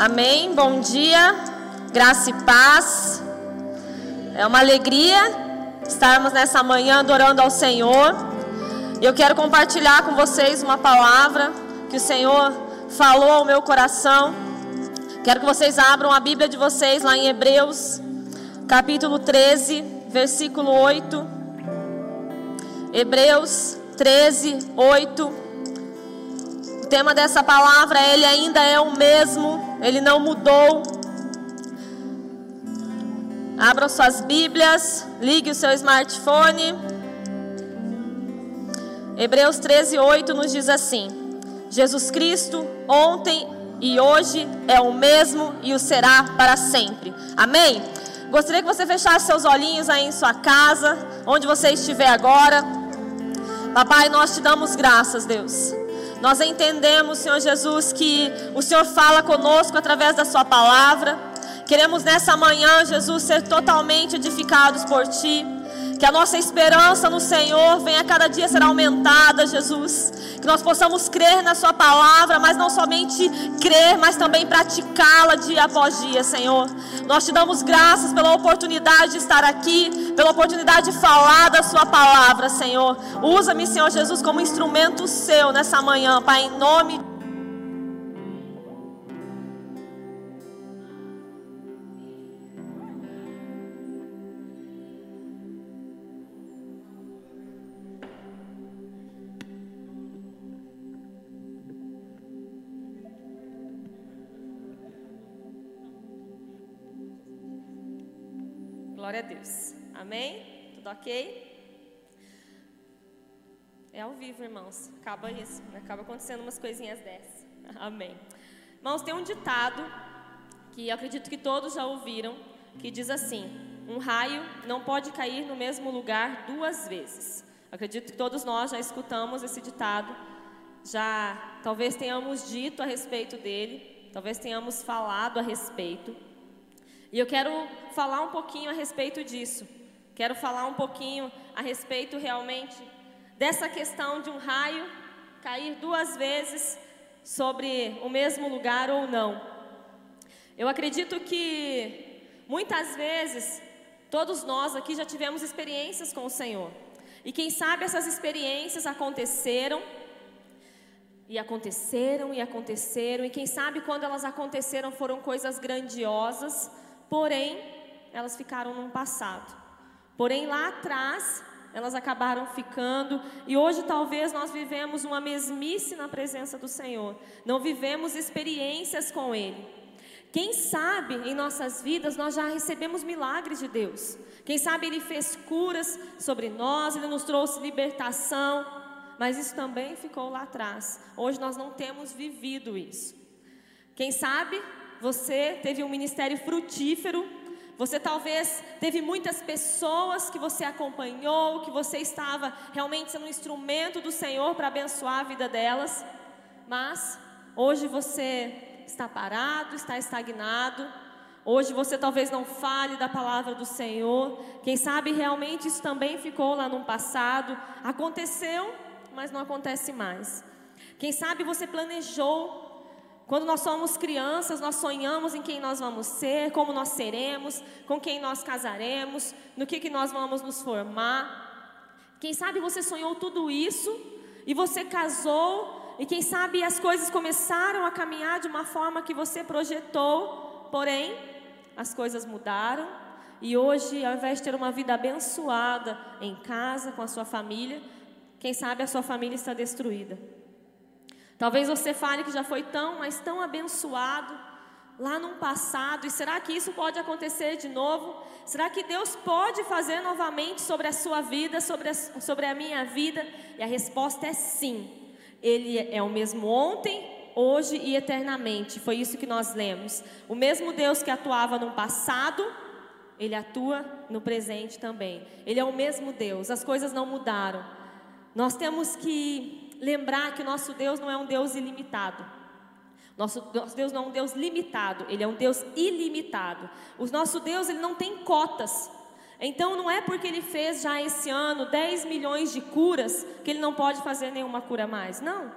Amém. Bom dia, graça e paz. É uma alegria estarmos nessa manhã adorando ao Senhor. Eu quero compartilhar com vocês uma palavra que o Senhor falou ao meu coração. Quero que vocês abram a Bíblia de vocês lá em Hebreus, capítulo 13, versículo 8. Hebreus 13, 8 tema dessa palavra, ele ainda é o mesmo, ele não mudou. Abra suas Bíblias, ligue o seu smartphone. Hebreus 13, 8 nos diz assim: Jesus Cristo, ontem e hoje é o mesmo e o será para sempre. Amém? Gostaria que você fechasse seus olhinhos aí em sua casa, onde você estiver agora. Papai, nós te damos graças, Deus. Nós entendemos, Senhor Jesus, que o Senhor fala conosco através da Sua palavra. Queremos nessa manhã, Jesus, ser totalmente edificados por Ti. Que a nossa esperança no Senhor venha cada dia ser aumentada, Jesus. Que nós possamos crer na Sua palavra, mas não somente crer, mas também praticá-la dia após dia, Senhor. Nós te damos graças pela oportunidade de estar aqui, pela oportunidade de falar da Sua palavra, Senhor. Usa-me, Senhor Jesus, como instrumento seu nessa manhã, Pai, em nome de Glória a Deus. Amém? Tudo ok? É ao vivo, irmãos. Acaba isso. Acaba acontecendo umas coisinhas dessas. Amém. Irmãos, tem um ditado que acredito que todos já ouviram, que diz assim: um raio não pode cair no mesmo lugar duas vezes. Acredito que todos nós já escutamos esse ditado, já talvez tenhamos dito a respeito dele, talvez tenhamos falado a respeito. E eu quero falar um pouquinho a respeito disso. Quero falar um pouquinho a respeito realmente dessa questão de um raio cair duas vezes sobre o mesmo lugar ou não. Eu acredito que muitas vezes todos nós aqui já tivemos experiências com o Senhor. E quem sabe essas experiências aconteceram e aconteceram e aconteceram, e quem sabe quando elas aconteceram foram coisas grandiosas, porém elas ficaram no passado. Porém lá atrás elas acabaram ficando e hoje talvez nós vivemos uma mesmice na presença do Senhor. Não vivemos experiências com ele. Quem sabe em nossas vidas nós já recebemos milagres de Deus. Quem sabe ele fez curas sobre nós, ele nos trouxe libertação, mas isso também ficou lá atrás. Hoje nós não temos vivido isso. Quem sabe você teve um ministério frutífero, você talvez teve muitas pessoas que você acompanhou, que você estava realmente sendo um instrumento do Senhor para abençoar a vida delas, mas hoje você está parado, está estagnado. Hoje você talvez não fale da palavra do Senhor. Quem sabe realmente isso também ficou lá no passado. Aconteceu, mas não acontece mais. Quem sabe você planejou quando nós somos crianças, nós sonhamos em quem nós vamos ser, como nós seremos, com quem nós casaremos, no que, que nós vamos nos formar. Quem sabe você sonhou tudo isso e você casou, e quem sabe as coisas começaram a caminhar de uma forma que você projetou, porém, as coisas mudaram. E hoje, ao invés de ter uma vida abençoada em casa, com a sua família, quem sabe a sua família está destruída. Talvez você fale que já foi tão, mas tão abençoado lá no passado, e será que isso pode acontecer de novo? Será que Deus pode fazer novamente sobre a sua vida, sobre a, sobre a minha vida? E a resposta é sim. Ele é o mesmo ontem, hoje e eternamente. Foi isso que nós lemos. O mesmo Deus que atuava no passado, ele atua no presente também. Ele é o mesmo Deus. As coisas não mudaram. Nós temos que lembrar que o nosso Deus não é um Deus ilimitado. Nosso, nosso Deus não é um Deus limitado, Ele é um Deus ilimitado. O nosso Deus, Ele não tem cotas. Então não é porque Ele fez já esse ano 10 milhões de curas que Ele não pode fazer nenhuma cura mais. Não.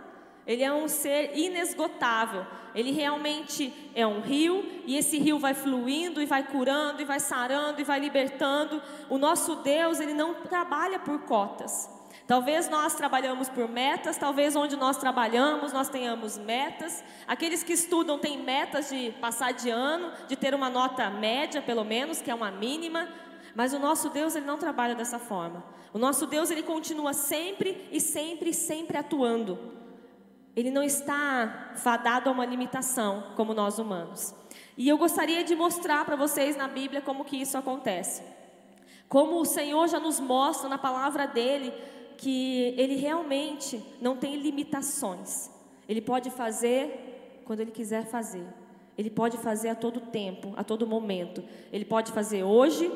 Ele é um ser inesgotável. Ele realmente é um rio e esse rio vai fluindo e vai curando e vai sarando e vai libertando. O nosso Deus, ele não trabalha por cotas. Talvez nós trabalhamos por metas, talvez onde nós trabalhamos nós tenhamos metas. Aqueles que estudam têm metas de passar de ano, de ter uma nota média, pelo menos, que é uma mínima. Mas o nosso Deus, ele não trabalha dessa forma. O nosso Deus, ele continua sempre e sempre e sempre atuando. Ele não está fadado a uma limitação como nós humanos. E eu gostaria de mostrar para vocês na Bíblia como que isso acontece. Como o Senhor já nos mostra na palavra dele que ele realmente não tem limitações. Ele pode fazer quando ele quiser fazer. Ele pode fazer a todo tempo, a todo momento. Ele pode fazer hoje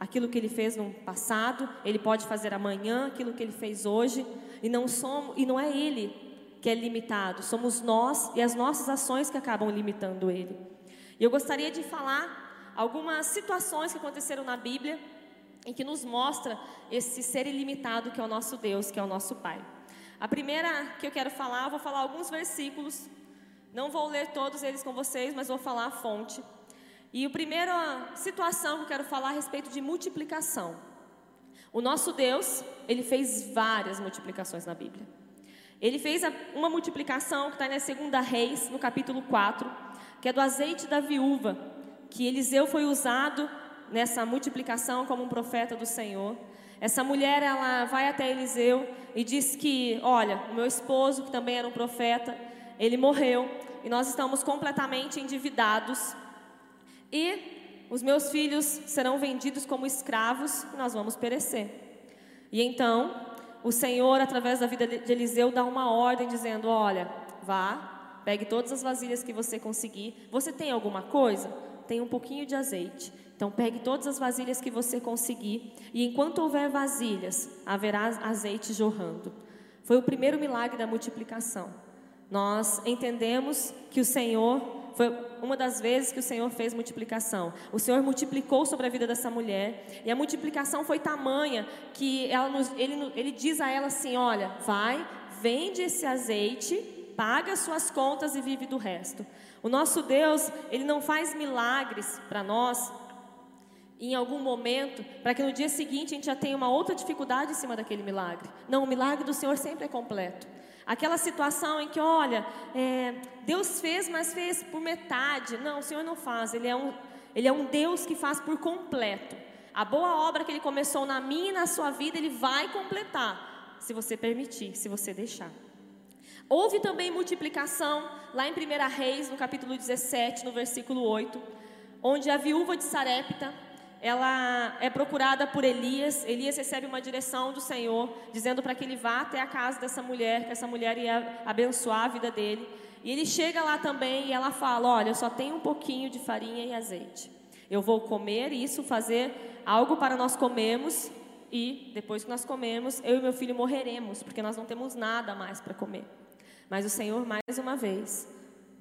aquilo que ele fez no passado, ele pode fazer amanhã aquilo que ele fez hoje, e não somos, e não é ele que é limitado, somos nós e as nossas ações que acabam limitando ele. E eu gostaria de falar algumas situações que aconteceram na Bíblia em que nos mostra esse ser ilimitado que é o nosso Deus, que é o nosso Pai. A primeira que eu quero falar, eu vou falar alguns versículos. Não vou ler todos eles com vocês, mas vou falar a fonte. E a primeira situação que eu quero falar a respeito de multiplicação. O nosso Deus, ele fez várias multiplicações na Bíblia. Ele fez uma multiplicação que está na segunda Reis, no capítulo 4, que é do azeite da viúva, que Eliseu foi usado nessa multiplicação como um profeta do Senhor. Essa mulher, ela vai até Eliseu e diz que, olha, o meu esposo, que também era um profeta, ele morreu e nós estamos completamente endividados. E os meus filhos serão vendidos como escravos e nós vamos perecer. E então, o Senhor, através da vida de Eliseu, dá uma ordem dizendo: Olha, vá, pegue todas as vasilhas que você conseguir. Você tem alguma coisa? Tem um pouquinho de azeite. Então, pegue todas as vasilhas que você conseguir, e enquanto houver vasilhas, haverá azeite jorrando. Foi o primeiro milagre da multiplicação. Nós entendemos que o Senhor, foi uma das vezes que o Senhor fez multiplicação. O Senhor multiplicou sobre a vida dessa mulher, e a multiplicação foi tamanha que nos, ele, ele diz a ela assim: Olha, vai, vende esse azeite, paga as suas contas e vive do resto. O nosso Deus, ele não faz milagres para nós em algum momento, para que no dia seguinte a gente já tenha uma outra dificuldade em cima daquele milagre. Não, o milagre do Senhor sempre é completo. Aquela situação em que, olha, é, Deus fez, mas fez por metade. Não, o Senhor não faz. Ele é, um, ele é um Deus que faz por completo. A boa obra que Ele começou na minha e na sua vida, Ele vai completar, se você permitir, se você deixar. Houve também multiplicação lá em 1 Reis, no capítulo 17, no versículo 8, onde a viúva de Sarepta, ela é procurada por Elias. Elias recebe uma direção do Senhor, dizendo para que ele vá até a casa dessa mulher, que essa mulher ia abençoar a vida dele. E ele chega lá também e ela fala: Olha, eu só tenho um pouquinho de farinha e azeite. Eu vou comer isso, fazer algo para nós comermos. E depois que nós comemos, eu e meu filho morreremos, porque nós não temos nada mais para comer. Mas o Senhor, mais uma vez,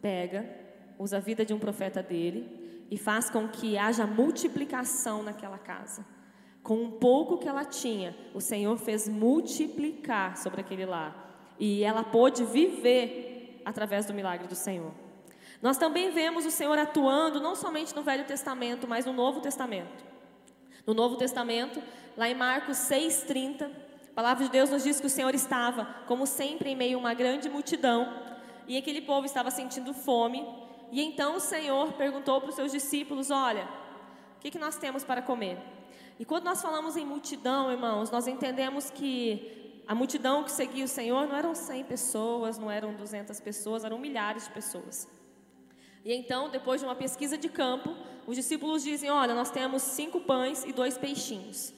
pega, usa a vida de um profeta dele e faz com que haja multiplicação naquela casa. Com um pouco que ela tinha, o Senhor fez multiplicar sobre aquele lar. E ela pôde viver através do milagre do Senhor. Nós também vemos o Senhor atuando não somente no Velho Testamento, mas no Novo Testamento. No Novo Testamento, lá em Marcos 6,30, a palavra de Deus nos diz que o Senhor estava, como sempre, em meio a uma grande multidão, e aquele povo estava sentindo fome, e então o Senhor perguntou para os seus discípulos: Olha, o que, que nós temos para comer? E quando nós falamos em multidão, irmãos, nós entendemos que a multidão que seguia o Senhor não eram 100 pessoas, não eram 200 pessoas, eram milhares de pessoas. E então, depois de uma pesquisa de campo, os discípulos dizem: Olha, nós temos cinco pães e dois peixinhos.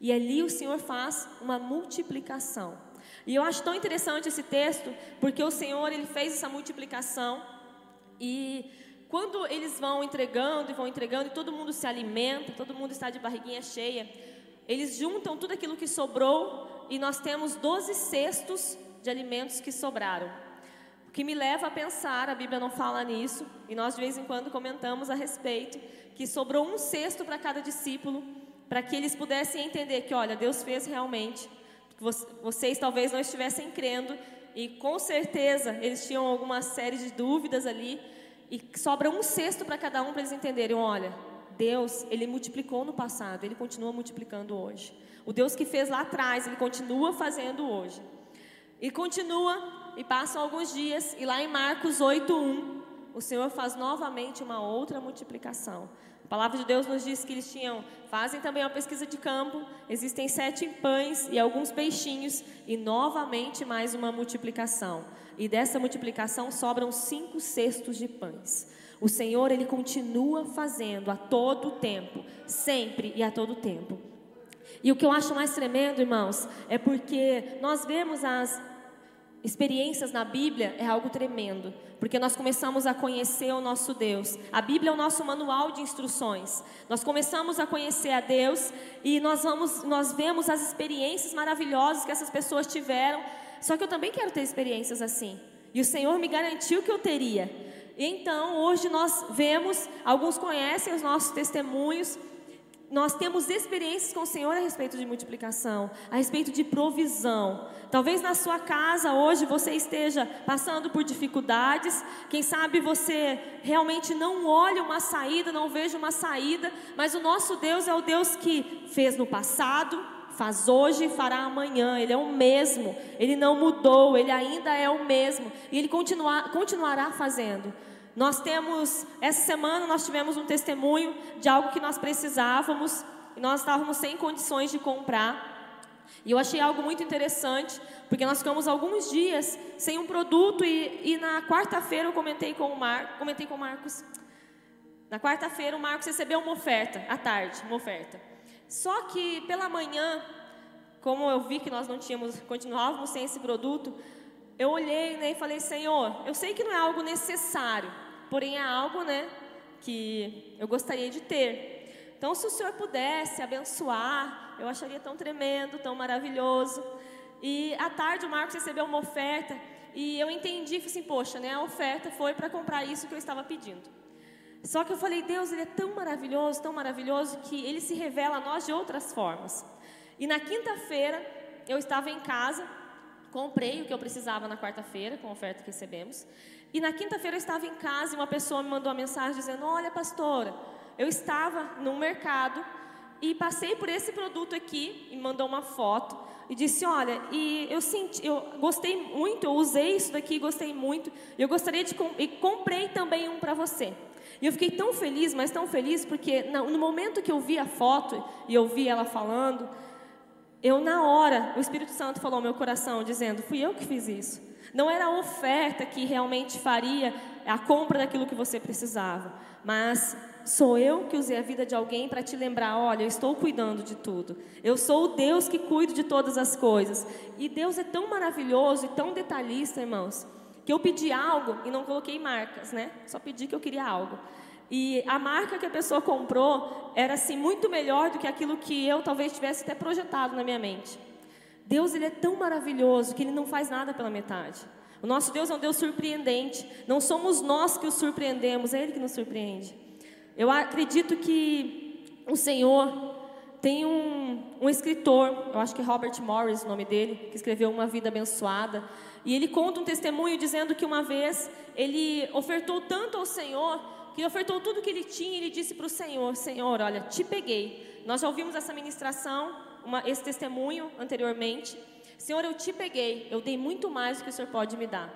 E ali o Senhor faz uma multiplicação. E eu acho tão interessante esse texto, porque o Senhor ele fez essa multiplicação e quando eles vão entregando e vão entregando e todo mundo se alimenta, todo mundo está de barriguinha cheia, eles juntam tudo aquilo que sobrou e nós temos 12 cestos de alimentos que sobraram. O que me leva a pensar, a Bíblia não fala nisso, e nós de vez em quando comentamos a respeito, que sobrou um cesto para cada discípulo, para que eles pudessem entender que, olha, Deus fez realmente, vocês talvez não estivessem crendo, e com certeza eles tinham alguma série de dúvidas ali, e sobra um cesto para cada um para eles entenderem: olha, Deus, Ele multiplicou no passado, Ele continua multiplicando hoje. O Deus que fez lá atrás, Ele continua fazendo hoje. E continua, e passam alguns dias, e lá em Marcos 8,1, o Senhor faz novamente uma outra multiplicação. A palavra de Deus nos diz que eles tinham, fazem também uma pesquisa de campo, existem sete pães e alguns peixinhos, e novamente mais uma multiplicação. E dessa multiplicação sobram cinco cestos de pães. O Senhor, Ele continua fazendo a todo tempo, sempre e a todo tempo. E o que eu acho mais tremendo, irmãos, é porque nós vemos as experiências na Bíblia é algo tremendo, porque nós começamos a conhecer o nosso Deus. A Bíblia é o nosso manual de instruções. Nós começamos a conhecer a Deus e nós vamos, nós vemos as experiências maravilhosas que essas pessoas tiveram. Só que eu também quero ter experiências assim. E o Senhor me garantiu que eu teria. Então, hoje nós vemos, alguns conhecem os nossos testemunhos, nós temos experiências com o Senhor a respeito de multiplicação, a respeito de provisão. Talvez na sua casa hoje você esteja passando por dificuldades, quem sabe você realmente não olha uma saída, não veja uma saída, mas o nosso Deus é o Deus que fez no passado, faz hoje e fará amanhã. Ele é o mesmo, ele não mudou, ele ainda é o mesmo e ele continuar, continuará fazendo. Nós temos, essa semana nós tivemos um testemunho de algo que nós precisávamos e nós estávamos sem condições de comprar. E eu achei algo muito interessante, porque nós ficamos alguns dias sem um produto e, e na quarta-feira eu comentei com o Mar, comentei com o Marcos. Na quarta-feira o Marcos recebeu uma oferta, à tarde, uma oferta. Só que pela manhã, como eu vi que nós não tínhamos, continuávamos sem esse produto, eu olhei né, e falei, Senhor, eu sei que não é algo necessário, porém é algo né, que eu gostaria de ter. Então, se o Senhor pudesse abençoar, eu acharia tão tremendo, tão maravilhoso. E à tarde o Marcos recebeu uma oferta e eu entendi, falei assim, poxa, né, a oferta foi para comprar isso que eu estava pedindo. Só que eu falei, Deus, Ele é tão maravilhoso, tão maravilhoso, que Ele se revela a nós de outras formas. E na quinta-feira, eu estava em casa, Comprei o que eu precisava na quarta-feira, com a oferta que recebemos. E na quinta-feira eu estava em casa e uma pessoa me mandou uma mensagem dizendo: Olha, pastora, eu estava no mercado e passei por esse produto aqui e mandou uma foto e disse: Olha, e eu senti, eu gostei muito, eu usei isso daqui, gostei muito. Eu gostaria de e comprei também um para você. E eu fiquei tão feliz, mas tão feliz porque no momento que eu vi a foto e eu vi ela falando, eu, na hora, o Espírito Santo falou ao meu coração, dizendo: fui eu que fiz isso. Não era a oferta que realmente faria a compra daquilo que você precisava, mas sou eu que usei a vida de alguém para te lembrar: olha, eu estou cuidando de tudo. Eu sou o Deus que cuido de todas as coisas. E Deus é tão maravilhoso e tão detalhista, irmãos, que eu pedi algo e não coloquei marcas, né? Só pedi que eu queria algo. E a marca que a pessoa comprou era assim muito melhor do que aquilo que eu talvez tivesse até projetado na minha mente. Deus ele é tão maravilhoso que ele não faz nada pela metade. O nosso Deus é um Deus surpreendente. Não somos nós que o surpreendemos, é ele que nos surpreende. Eu acredito que o Senhor tem um, um escritor, eu acho que Robert Morris, o nome dele, que escreveu Uma Vida Abençoada. E ele conta um testemunho dizendo que uma vez ele ofertou tanto ao Senhor que ofertou tudo que ele tinha e ele disse para o Senhor: Senhor, olha, te peguei. Nós já ouvimos essa ministração, uma, esse testemunho anteriormente. Senhor, eu te peguei, eu dei muito mais do que o Senhor pode me dar.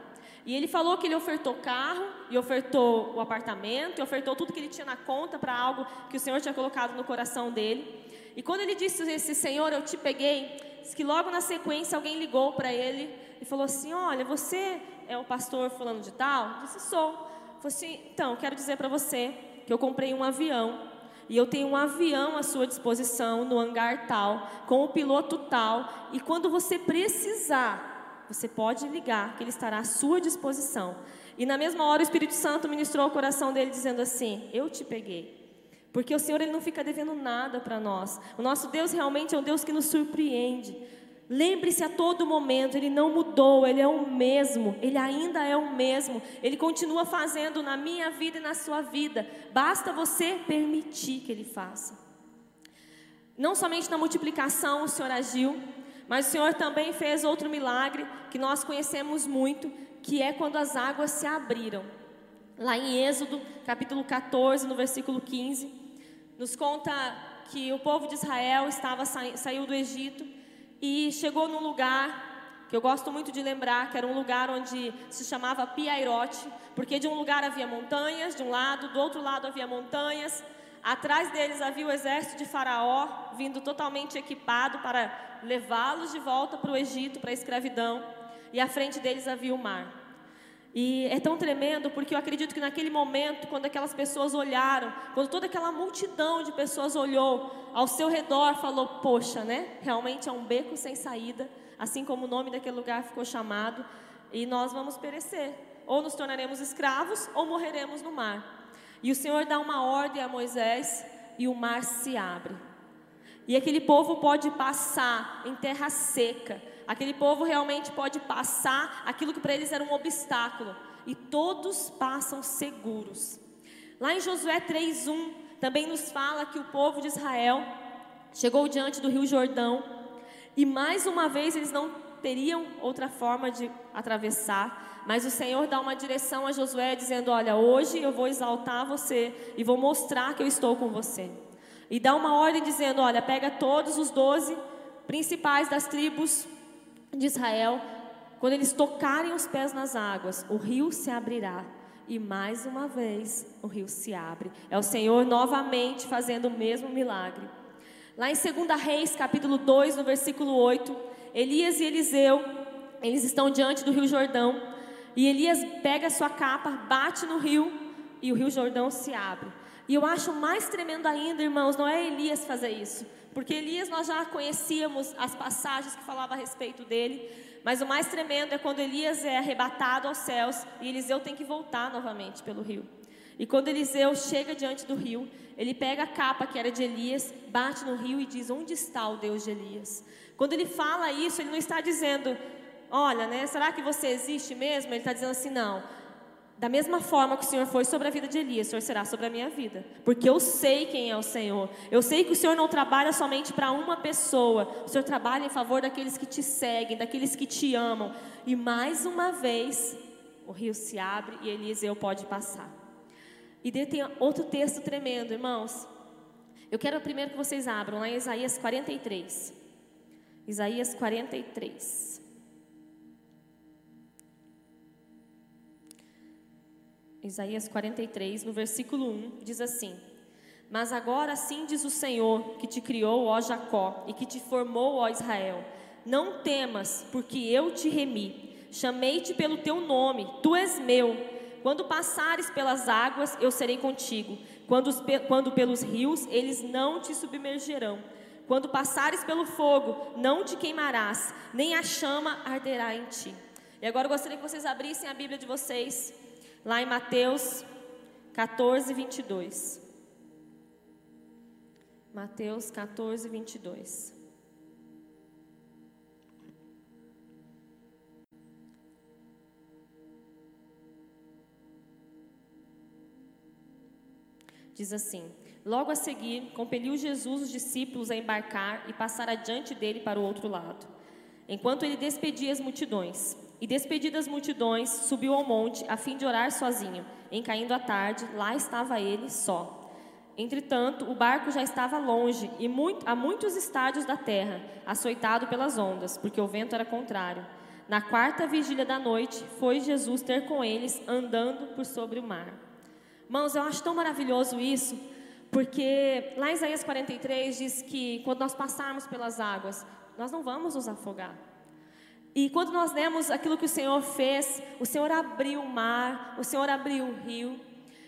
E ele falou que ele ofertou carro, e ofertou o apartamento, e ofertou tudo que ele tinha na conta para algo que o Senhor tinha colocado no coração dele. E quando ele disse esse Senhor, eu te peguei, que logo na sequência alguém ligou para ele e falou assim: Olha, você é o pastor fulano de tal? Disse: Sou. Falei assim, então, quero dizer para você que eu comprei um avião e eu tenho um avião à sua disposição no hangar tal, com o piloto tal, e quando você precisar, você pode ligar, que ele estará à sua disposição. E na mesma hora o Espírito Santo ministrou o coração dele dizendo assim: Eu te peguei. Porque o Senhor ele não fica devendo nada para nós. O nosso Deus realmente é um Deus que nos surpreende. Lembre-se a todo momento, Ele não mudou, Ele é o mesmo, Ele ainda é o mesmo, Ele continua fazendo na minha vida e na sua vida, basta você permitir que Ele faça. Não somente na multiplicação o Senhor agiu, Mas o Senhor também fez outro milagre que nós conhecemos muito, que é quando as águas se abriram. Lá em Êxodo, capítulo 14, no versículo 15, nos conta que o povo de Israel estava saiu do Egito e chegou num lugar que eu gosto muito de lembrar, que era um lugar onde se chamava Piairote, porque de um lugar havia montanhas, de um lado, do outro lado havia montanhas, atrás deles havia o exército de Faraó, vindo totalmente equipado para levá-los de volta para o Egito, para a escravidão, e à frente deles havia o mar. E é tão tremendo porque eu acredito que naquele momento, quando aquelas pessoas olharam, quando toda aquela multidão de pessoas olhou ao seu redor, falou: Poxa, né? Realmente é um beco sem saída, assim como o nome daquele lugar ficou chamado, e nós vamos perecer. Ou nos tornaremos escravos, ou morreremos no mar. E o Senhor dá uma ordem a Moisés, e o mar se abre. E aquele povo pode passar em terra seca Aquele povo realmente pode passar aquilo que para eles era um obstáculo. E todos passam seguros. Lá em Josué 3:1 também nos fala que o povo de Israel chegou diante do Rio Jordão e mais uma vez eles não teriam outra forma de atravessar, mas o Senhor dá uma direção a Josué dizendo: "Olha, hoje eu vou exaltar você e vou mostrar que eu estou com você". E dá uma ordem dizendo: "Olha, pega todos os doze principais das tribos de Israel, quando eles tocarem os pés nas águas, o rio se abrirá. E mais uma vez o rio se abre. É o Senhor novamente fazendo o mesmo milagre. Lá em 2 Reis, capítulo 2, no versículo 8, Elias e Eliseu, eles estão diante do rio Jordão. E Elias pega sua capa, bate no rio e o rio Jordão se abre. E eu acho mais tremendo ainda, irmãos, não é Elias fazer isso, porque Elias nós já conhecíamos as passagens que falavam a respeito dele, mas o mais tremendo é quando Elias é arrebatado aos céus e Eliseu tem que voltar novamente pelo rio. E quando Eliseu chega diante do rio, ele pega a capa que era de Elias, bate no rio e diz: Onde está o Deus de Elias? Quando ele fala isso, ele não está dizendo: Olha, né, será que você existe mesmo? Ele está dizendo assim: Não, da mesma forma que o Senhor foi sobre a vida de Elias, o Senhor será sobre a minha vida. Porque eu sei quem é o Senhor. Eu sei que o Senhor não trabalha somente para uma pessoa. O Senhor trabalha em favor daqueles que te seguem, daqueles que te amam. E mais uma vez, o rio se abre e Eliseu pode passar. E tem outro texto tremendo, irmãos. Eu quero primeiro que vocês abram lá em Isaías 43. Isaías 43. Isaías 43, no versículo 1, diz assim: Mas agora assim diz o Senhor, que te criou, ó Jacó, e que te formou, ó Israel: Não temas, porque eu te remi. Chamei-te pelo teu nome, tu és meu. Quando passares pelas águas, eu serei contigo. Quando, quando pelos rios, eles não te submergerão. Quando passares pelo fogo, não te queimarás, nem a chama arderá em ti. E agora eu gostaria que vocês abrissem a Bíblia de vocês lá em Mateus 14, 22. Mateus 14, 22. Diz assim: Logo a seguir, compeliu Jesus os discípulos a embarcar e passar adiante dele para o outro lado, enquanto ele despedia as multidões. E despedidas multidões, subiu ao monte a fim de orar sozinho. Em caindo a tarde, lá estava ele só. Entretanto, o barco já estava longe e muito, a muitos estádios da terra, açoitado pelas ondas, porque o vento era contrário. Na quarta vigília da noite, foi Jesus ter com eles, andando por sobre o mar. Irmãos, eu acho tão maravilhoso isso, porque lá em Isaías 43 diz que quando nós passarmos pelas águas, nós não vamos nos afogar. E quando nós lemos aquilo que o Senhor fez, o Senhor abriu o mar, o Senhor abriu o rio.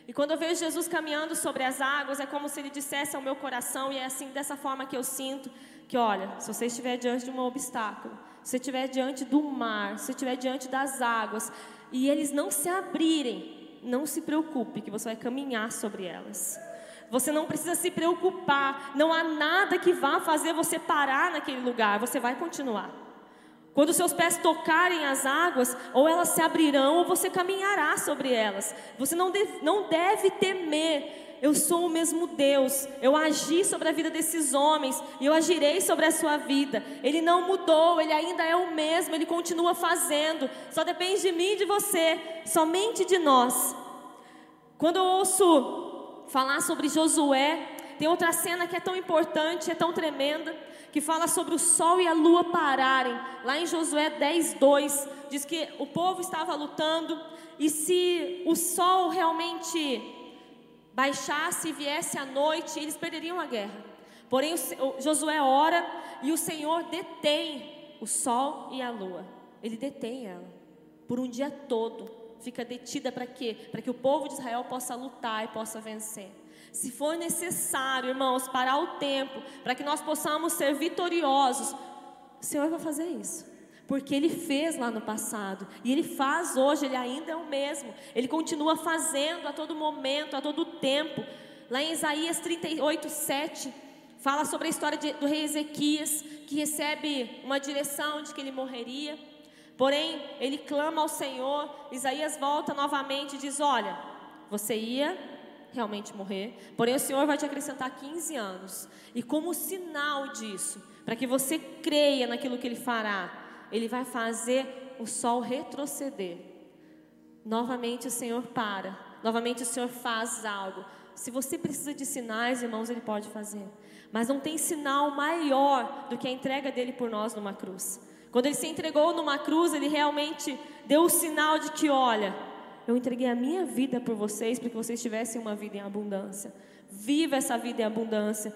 E quando eu vejo Jesus caminhando sobre as águas, é como se ele dissesse ao meu coração, e é assim dessa forma que eu sinto, que olha, se você estiver diante de um obstáculo, se você estiver diante do mar, se você estiver diante das águas, e eles não se abrirem, não se preocupe que você vai caminhar sobre elas. Você não precisa se preocupar, não há nada que vá fazer você parar naquele lugar, você vai continuar. Quando seus pés tocarem as águas, ou elas se abrirão, ou você caminhará sobre elas. Você não deve, não deve temer eu sou o mesmo Deus, eu agi sobre a vida desses homens e eu agirei sobre a sua vida. Ele não mudou, ele ainda é o mesmo, ele continua fazendo. Só depende de mim e de você, somente de nós. Quando eu ouço falar sobre Josué, tem outra cena que é tão importante, é tão tremenda, que fala sobre o sol e a lua pararem. Lá em Josué 10, 2, diz que o povo estava lutando e se o sol realmente baixasse e viesse a noite, eles perderiam a guerra. Porém, o, Josué ora e o Senhor detém o sol e a lua. Ele detém ela por um dia todo. Fica detida para quê? Para que o povo de Israel possa lutar e possa vencer. Se for necessário, irmãos, parar o tempo para que nós possamos ser vitoriosos, o Senhor vai fazer isso porque ele fez lá no passado e ele faz hoje, ele ainda é o mesmo. Ele continua fazendo a todo momento, a todo tempo. Lá em Isaías 38, 7, fala sobre a história de, do rei Ezequias, que recebe uma direção de que ele morreria. Porém, ele clama ao Senhor. Isaías volta novamente e diz: Olha, você ia realmente morrer, porém o Senhor vai te acrescentar 15 anos. E como sinal disso, para que você creia naquilo que ele fará, ele vai fazer o sol retroceder. Novamente o Senhor para, novamente o Senhor faz algo. Se você precisa de sinais, irmãos, Ele pode fazer. Mas não tem sinal maior do que a entrega dele por nós numa cruz. Quando Ele se entregou numa cruz, Ele realmente deu o sinal de que, olha, eu entreguei a minha vida por vocês para que vocês tivessem uma vida em abundância. Viva essa vida em abundância.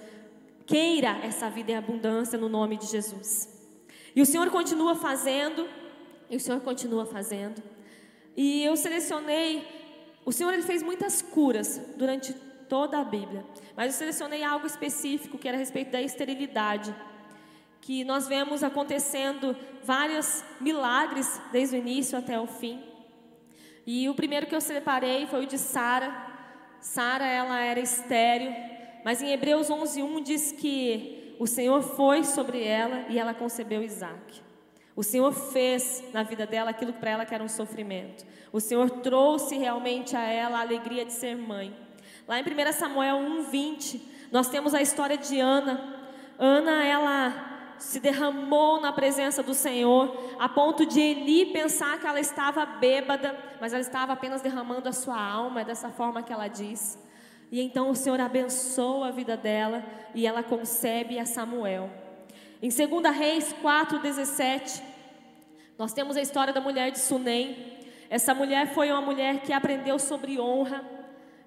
Queira essa vida em abundância no nome de Jesus. E o Senhor continua fazendo, e o Senhor continua fazendo. E eu selecionei, o Senhor ele fez muitas curas durante toda a Bíblia, mas eu selecionei algo específico que era a respeito da esterilidade, que nós vemos acontecendo vários milagres desde o início até o fim. E o primeiro que eu separei foi o de Sara. Sara, ela era estéril, mas em Hebreus 11:1 diz que o Senhor foi sobre ela e ela concebeu Isaac. O Senhor fez na vida dela aquilo que para ela era um sofrimento. O Senhor trouxe realmente a ela a alegria de ser mãe. Lá em 1 Samuel 1:20, nós temos a história de Ana. Ana, ela se derramou na presença do Senhor, a ponto de Eli pensar que ela estava bêbada, mas ela estava apenas derramando a sua alma, é dessa forma que ela diz. E então o Senhor abençoa a vida dela e ela concebe a Samuel. Em 2 Reis 4,17, nós temos a história da mulher de Sunem. Essa mulher foi uma mulher que aprendeu sobre honra.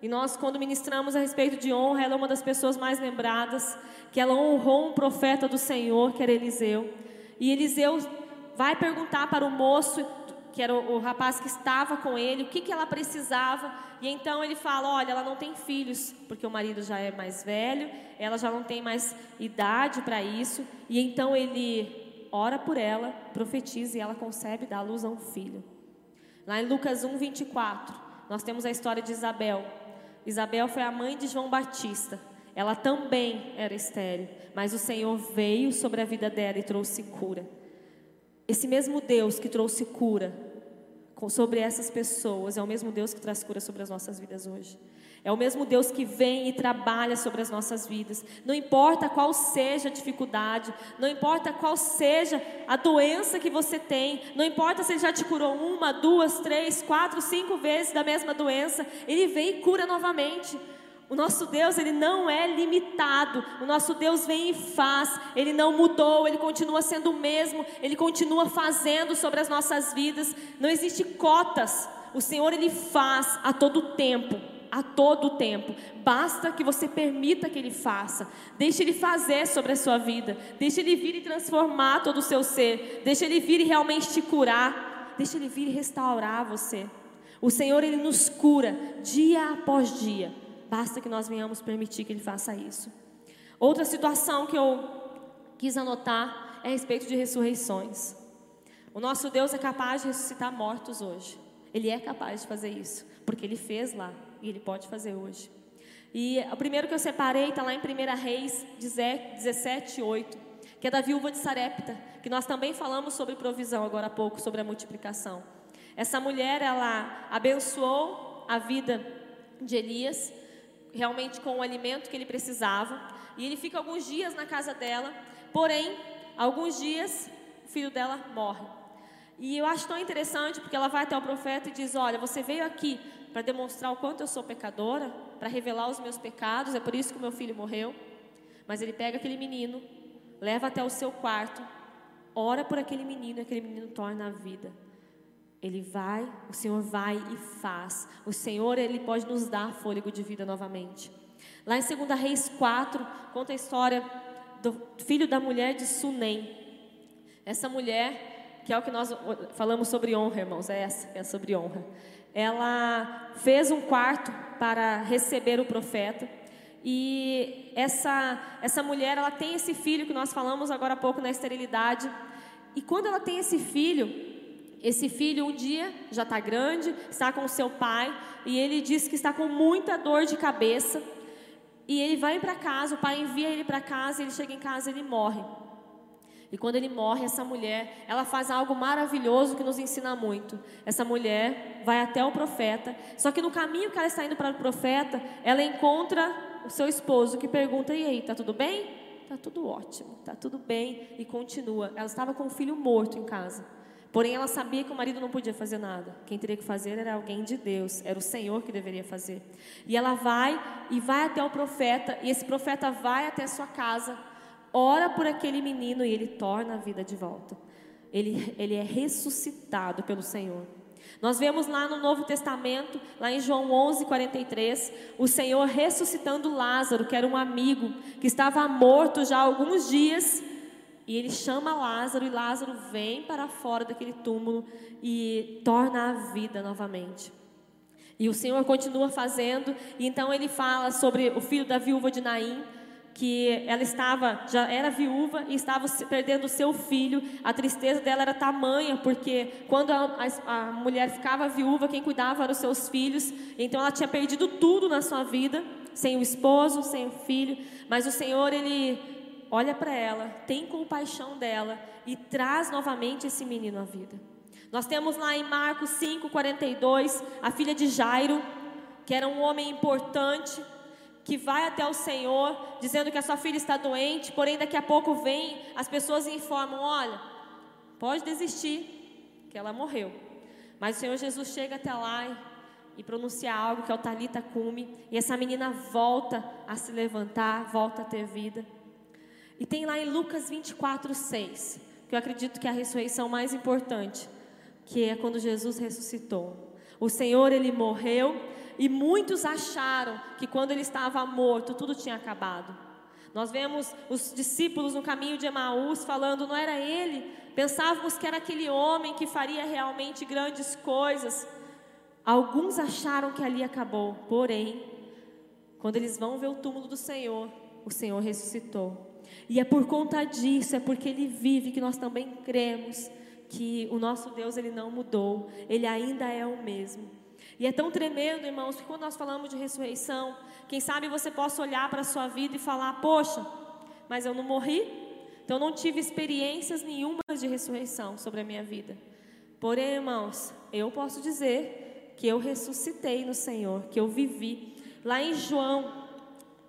E nós, quando ministramos a respeito de honra, ela é uma das pessoas mais lembradas, que ela honrou um profeta do Senhor, que era Eliseu. E Eliseu vai perguntar para o moço que era o, rapaz que estava com ele, o que, que ela precisava. E então ele fala: Olha, ela não tem filhos, porque o marido já é mais velho, ela já não tem mais idade para isso. E então ele ora por ela, profetiza e ela concebe e dá luz a um filho. Lá em Lucas 1, 24, nós temos a história de Isabel. Isabel foi a mãe de João Batista. Ela também era estéril, mas o Senhor veio sobre a vida dela e trouxe cura. Esse mesmo Deus que trouxe cura sobre essas pessoas é o mesmo Deus que traz cura sobre as nossas vidas hoje. É o mesmo Deus que vem e trabalha sobre as nossas vidas. Não importa qual seja a dificuldade, não importa qual seja a doença que você tem, não importa se ele já te curou uma, duas, três, quatro, cinco vezes da mesma doença, ele vem e cura novamente. O nosso Deus, ele não é limitado. O nosso Deus vem e faz. Ele não mudou, ele continua sendo o mesmo. Ele continua fazendo sobre as nossas vidas. Não existe cotas. O Senhor ele faz a todo tempo, a todo tempo. Basta que você permita que ele faça. Deixe ele fazer sobre a sua vida. Deixe ele vir e transformar todo o seu ser. Deixe ele vir e realmente te curar. Deixe ele vir e restaurar você. O Senhor ele nos cura dia após dia. Basta que nós venhamos permitir que Ele faça isso. Outra situação que eu quis anotar é a respeito de ressurreições. O nosso Deus é capaz de ressuscitar mortos hoje. Ele é capaz de fazer isso, porque Ele fez lá e Ele pode fazer hoje. E o primeiro que eu separei está lá em 1 Reis 17, 8, que é da viúva de Sarepta, que nós também falamos sobre provisão agora há pouco, sobre a multiplicação. Essa mulher, ela abençoou a vida de Elias, realmente com o alimento que ele precisava. E ele fica alguns dias na casa dela, porém, alguns dias, o filho dela morre. E eu acho tão interessante porque ela vai até o profeta e diz: Olha, você veio aqui para demonstrar o quanto eu sou pecadora, para revelar os meus pecados, é por isso que o meu filho morreu. Mas ele pega aquele menino, leva até o seu quarto, ora por aquele menino, e aquele menino torna a vida. Ele vai, o Senhor vai e faz. O Senhor, Ele pode nos dar fôlego de vida novamente. Lá em 2 Reis 4, conta a história do filho da mulher de Sunem. Essa mulher, que é o que nós falamos sobre honra, irmãos, é essa, é sobre honra. Ela fez um quarto para receber o profeta. E essa, essa mulher, ela tem esse filho que nós falamos agora há pouco na esterilidade. E quando ela tem esse filho, esse filho um dia já está grande, está com o seu pai, e ele diz que está com muita dor de cabeça. E ele vai para casa, o pai envia ele para casa, ele chega em casa e ele morre. E quando ele morre, essa mulher, ela faz algo maravilhoso que nos ensina muito. Essa mulher vai até o profeta, só que no caminho que ela está indo para o profeta, ela encontra o seu esposo que pergunta: "E aí, tá tudo bem?" "Tá tudo ótimo, tá tudo bem" e continua. Ela estava com o filho morto em casa. Porém, ela sabia que o marido não podia fazer nada. Quem teria que fazer era alguém de Deus, era o Senhor que deveria fazer. E ela vai e vai até o profeta, e esse profeta vai até a sua casa, ora por aquele menino e ele torna a vida de volta. Ele, ele é ressuscitado pelo Senhor. Nós vemos lá no Novo Testamento, lá em João 11, 43, o Senhor ressuscitando Lázaro, que era um amigo, que estava morto já há alguns dias e ele chama Lázaro e Lázaro vem para fora daquele túmulo e torna a vida novamente. E o Senhor continua fazendo, e então ele fala sobre o filho da viúva de Naim, que ela estava, já era viúva e estava perdendo seu filho. A tristeza dela era tamanha, porque quando a, a, a mulher ficava viúva, quem cuidava eram os seus filhos. Então ela tinha perdido tudo na sua vida, sem o esposo, sem o filho. Mas o Senhor, ele olha para ela, tem compaixão dela e traz novamente esse menino à vida. Nós temos lá em Marcos 5:42 a filha de Jairo, que era um homem importante, que vai até o Senhor dizendo que a sua filha está doente, porém daqui a pouco vem, as pessoas informam: olha, pode desistir, que ela morreu. Mas o Senhor Jesus chega até lá e, e pronuncia algo que é o talita cume, e essa menina volta a se levantar, volta a ter vida. E tem lá em Lucas 24, 6, que eu acredito que é a ressurreição mais importante, que é quando Jesus ressuscitou. O Senhor, ele morreu e muitos acharam que quando ele estava morto, tudo tinha acabado. Nós vemos os discípulos no caminho de Emaús falando, não era ele, pensávamos que era aquele homem que faria realmente grandes coisas. Alguns acharam que ali acabou, porém, quando eles vão ver o túmulo do Senhor, o Senhor ressuscitou. E é por conta disso, é porque Ele vive que nós também cremos que o nosso Deus ele não mudou, Ele ainda é o mesmo. E é tão tremendo, irmãos, que quando nós falamos de ressurreição, quem sabe você possa olhar para a sua vida e falar: Poxa, mas eu não morri, então não tive experiências nenhumas de ressurreição sobre a minha vida. Porém, irmãos, eu posso dizer que eu ressuscitei no Senhor, que eu vivi. Lá em João,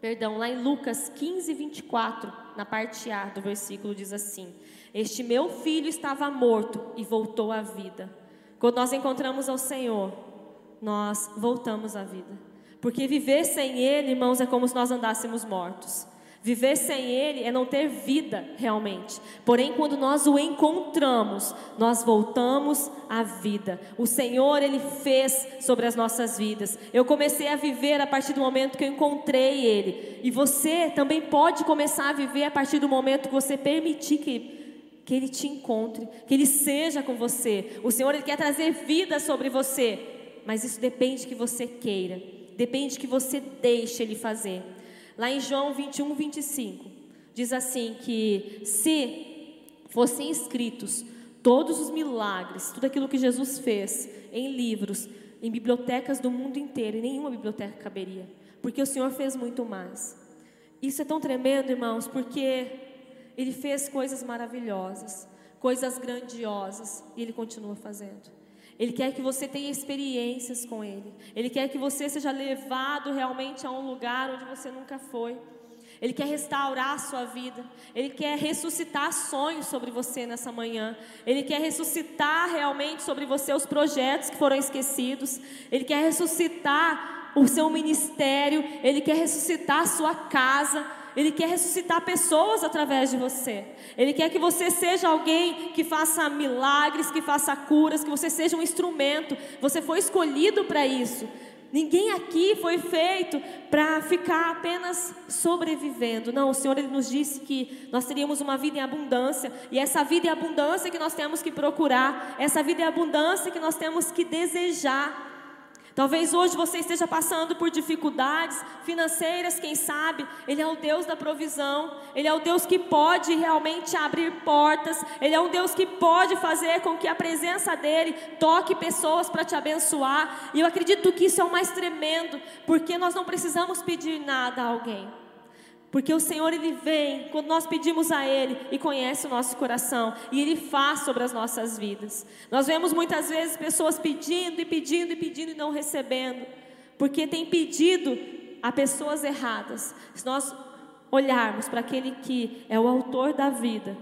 perdão, lá em Lucas 15, 24 na parte A do versículo, diz assim: Este meu filho estava morto e voltou à vida. Quando nós encontramos ao Senhor, nós voltamos à vida. Porque viver sem Ele, irmãos, é como se nós andássemos mortos. Viver sem Ele é não ter vida realmente. Porém, quando nós o encontramos, nós voltamos à vida. O Senhor, Ele fez sobre as nossas vidas. Eu comecei a viver a partir do momento que eu encontrei Ele. E você também pode começar a viver a partir do momento que você permitir que, que Ele te encontre, que Ele seja com você. O Senhor, Ele quer trazer vida sobre você. Mas isso depende que você queira. Depende que você deixe Ele fazer. Lá em João 21, 25, diz assim: que se fossem escritos todos os milagres, tudo aquilo que Jesus fez em livros, em bibliotecas do mundo inteiro, e nenhuma biblioteca caberia, porque o Senhor fez muito mais. Isso é tão tremendo, irmãos, porque Ele fez coisas maravilhosas, coisas grandiosas, e Ele continua fazendo. Ele quer que você tenha experiências com Ele. Ele quer que você seja levado realmente a um lugar onde você nunca foi. Ele quer restaurar a sua vida. Ele quer ressuscitar sonhos sobre você nessa manhã. Ele quer ressuscitar realmente sobre você os projetos que foram esquecidos. Ele quer ressuscitar o seu ministério. Ele quer ressuscitar a sua casa. Ele quer ressuscitar pessoas através de você. Ele quer que você seja alguém que faça milagres, que faça curas, que você seja um instrumento. Você foi escolhido para isso. Ninguém aqui foi feito para ficar apenas sobrevivendo. Não, o Senhor ele nos disse que nós teríamos uma vida em abundância, e essa vida em abundância que nós temos que procurar, essa vida em abundância que nós temos que desejar. Talvez hoje você esteja passando por dificuldades financeiras, quem sabe. Ele é o Deus da provisão, Ele é o Deus que pode realmente abrir portas, Ele é um Deus que pode fazer com que a presença dEle toque pessoas para te abençoar. E eu acredito que isso é o mais tremendo, porque nós não precisamos pedir nada a alguém. Porque o Senhor ele vem quando nós pedimos a ele e conhece o nosso coração e ele faz sobre as nossas vidas. Nós vemos muitas vezes pessoas pedindo e pedindo e pedindo e não recebendo, porque tem pedido a pessoas erradas. Se nós olharmos para aquele que é o autor da vida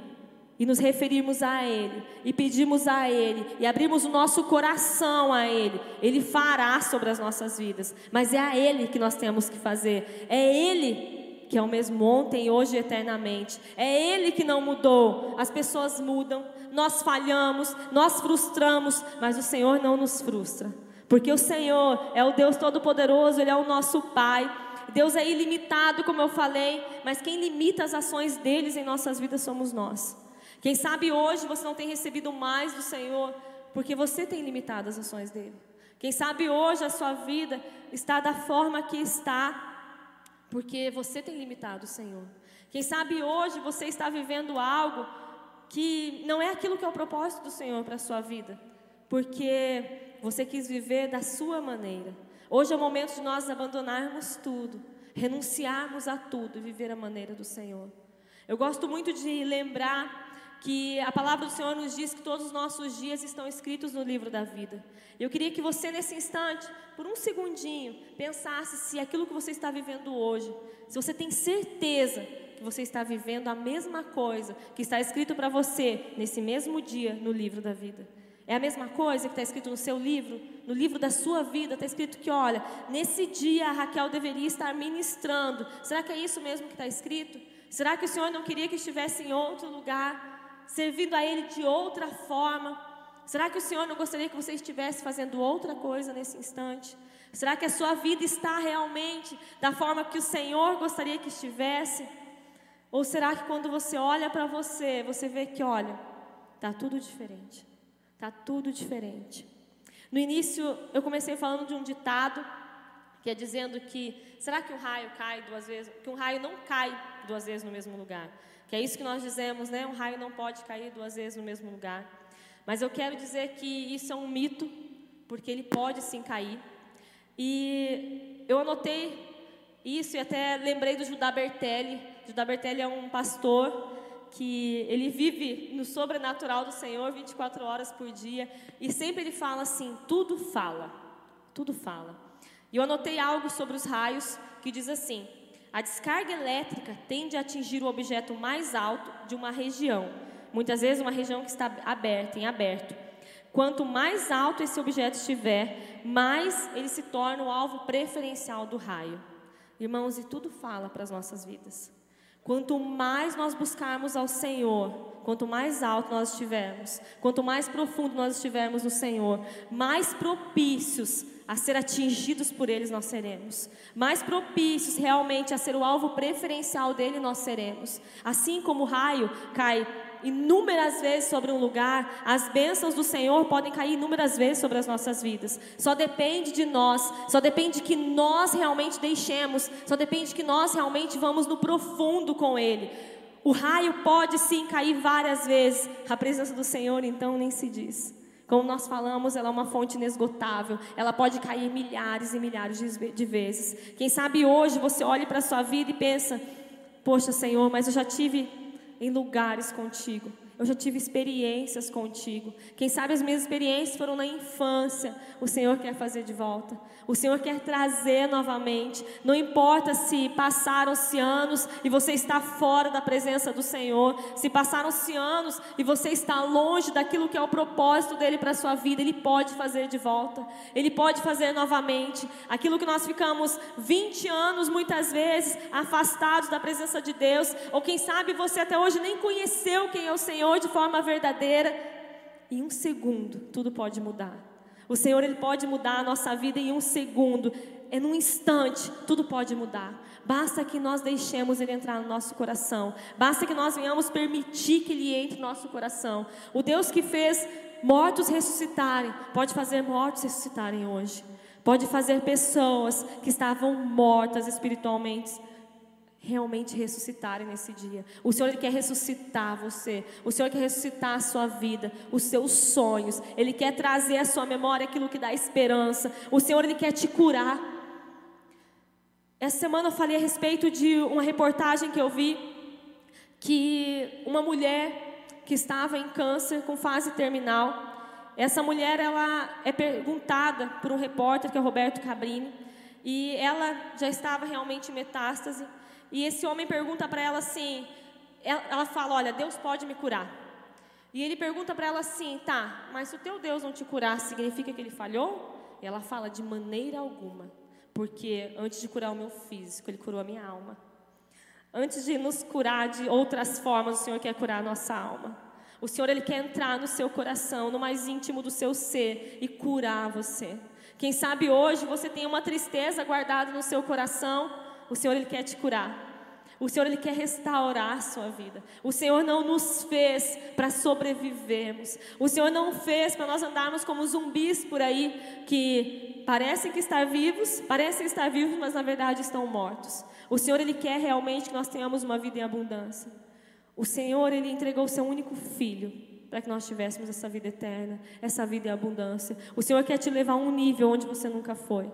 e nos referirmos a ele e pedimos a ele e abrimos o nosso coração a ele, ele fará sobre as nossas vidas. Mas é a ele que nós temos que fazer. É ele que é o mesmo ontem, hoje e eternamente. É Ele que não mudou. As pessoas mudam, nós falhamos, nós frustramos, mas o Senhor não nos frustra. Porque o Senhor é o Deus Todo-Poderoso, Ele é o nosso Pai. Deus é ilimitado, como eu falei, mas quem limita as ações deles em nossas vidas somos nós. Quem sabe hoje você não tem recebido mais do Senhor, porque você tem limitado as ações dele. Quem sabe hoje a sua vida está da forma que está, porque você tem limitado o Senhor. Quem sabe hoje você está vivendo algo que não é aquilo que é o propósito do Senhor para a sua vida, porque você quis viver da sua maneira. Hoje é o momento de nós abandonarmos tudo, renunciarmos a tudo e viver a maneira do Senhor. Eu gosto muito de lembrar que a palavra do Senhor nos diz que todos os nossos dias estão escritos no livro da vida. Eu queria que você, nesse instante, por um segundinho, pensasse se aquilo que você está vivendo hoje, se você tem certeza que você está vivendo a mesma coisa que está escrito para você nesse mesmo dia no livro da vida. É a mesma coisa que está escrito no seu livro, no livro da sua vida, está escrito que, olha, nesse dia a Raquel deveria estar ministrando. Será que é isso mesmo que está escrito? Será que o Senhor não queria que estivesse em outro lugar? Servindo a Ele de outra forma? Será que o Senhor não gostaria que você estivesse fazendo outra coisa nesse instante? Será que a sua vida está realmente da forma que o Senhor gostaria que estivesse? Ou será que quando você olha para você, você vê que, olha, está tudo diferente? Está tudo diferente. No início, eu comecei falando de um ditado, que é dizendo que, será que um raio cai duas vezes? Que um raio não cai duas vezes no mesmo lugar. Que é isso que nós dizemos, né? Um raio não pode cair duas vezes no mesmo lugar. Mas eu quero dizer que isso é um mito, porque ele pode sim cair. E eu anotei isso e até lembrei do Judá Bertelli. Judá Bertelli é um pastor que ele vive no sobrenatural do Senhor 24 horas por dia e sempre ele fala assim: tudo fala, tudo fala. E eu anotei algo sobre os raios que diz assim: a descarga elétrica tende a atingir o objeto mais alto de uma região, muitas vezes uma região que está aberta, em aberto. Quanto mais alto esse objeto estiver, mais ele se torna o alvo preferencial do raio. Irmãos, e tudo fala para as nossas vidas. Quanto mais nós buscarmos ao Senhor, quanto mais alto nós estivermos, quanto mais profundo nós estivermos no Senhor, mais propícios a ser atingidos por eles nós seremos. Mais propícios realmente a ser o alvo preferencial dele nós seremos. Assim como o raio cai inúmeras vezes sobre um lugar, as bênçãos do Senhor podem cair inúmeras vezes sobre as nossas vidas. Só depende de nós, só depende que nós realmente deixemos, só depende que nós realmente vamos no profundo com Ele. O raio pode sim cair várias vezes, a presença do Senhor então nem se diz. Como nós falamos, ela é uma fonte inesgotável. Ela pode cair milhares e milhares de vezes. Quem sabe hoje você olhe para a sua vida e pensa: Poxa, Senhor, mas eu já tive em lugares contigo. Eu já tive experiências contigo. Quem sabe as minhas experiências foram na infância. O Senhor quer fazer de volta. O Senhor quer trazer novamente. Não importa se passaram-se anos e você está fora da presença do Senhor, se passaram-se anos e você está longe daquilo que é o propósito dele para a sua vida, ele pode fazer de volta. Ele pode fazer novamente. Aquilo que nós ficamos 20 anos muitas vezes afastados da presença de Deus, ou quem sabe você até hoje nem conheceu quem é o Senhor de forma verdadeira, em um segundo tudo pode mudar. O Senhor ele pode mudar a nossa vida em um segundo, é num instante, tudo pode mudar. Basta que nós deixemos ele entrar no nosso coração. Basta que nós venhamos permitir que ele entre no nosso coração. O Deus que fez mortos ressuscitarem, pode fazer mortos ressuscitarem hoje. Pode fazer pessoas que estavam mortas espiritualmente realmente ressuscitarem nesse dia. O Senhor ele quer ressuscitar você. O Senhor quer ressuscitar a sua vida, os seus sonhos. Ele quer trazer à sua memória aquilo que dá esperança. O Senhor ele quer te curar. Essa semana eu falei a respeito de uma reportagem que eu vi que uma mulher que estava em câncer com fase terminal, essa mulher ela é perguntada por um repórter que é Roberto Cabrini, e ela já estava realmente em metástase. E esse homem pergunta para ela assim: ela, fala, olha, Deus pode me curar. E ele pergunta para ela assim: tá, mas se o teu Deus não te curar, significa que ele falhou? E ela fala: de maneira alguma, porque antes de curar o meu físico, ele curou a minha alma. Antes de nos curar de outras formas, o Senhor quer curar a nossa alma. O Senhor ele quer entrar no seu coração, no mais íntimo do seu ser e curar você. Quem sabe hoje você tem uma tristeza guardada no seu coração, o Senhor ele quer te curar. O Senhor ele quer restaurar a sua vida. O Senhor não nos fez para sobrevivermos. O Senhor não fez para nós andarmos como zumbis por aí que parecem que estar vivos, parecem estar vivos, mas na verdade estão mortos. O Senhor ele quer realmente que nós tenhamos uma vida em abundância. O Senhor ele entregou o seu único filho para que nós tivéssemos essa vida eterna, essa vida em abundância. O Senhor quer te levar a um nível onde você nunca foi.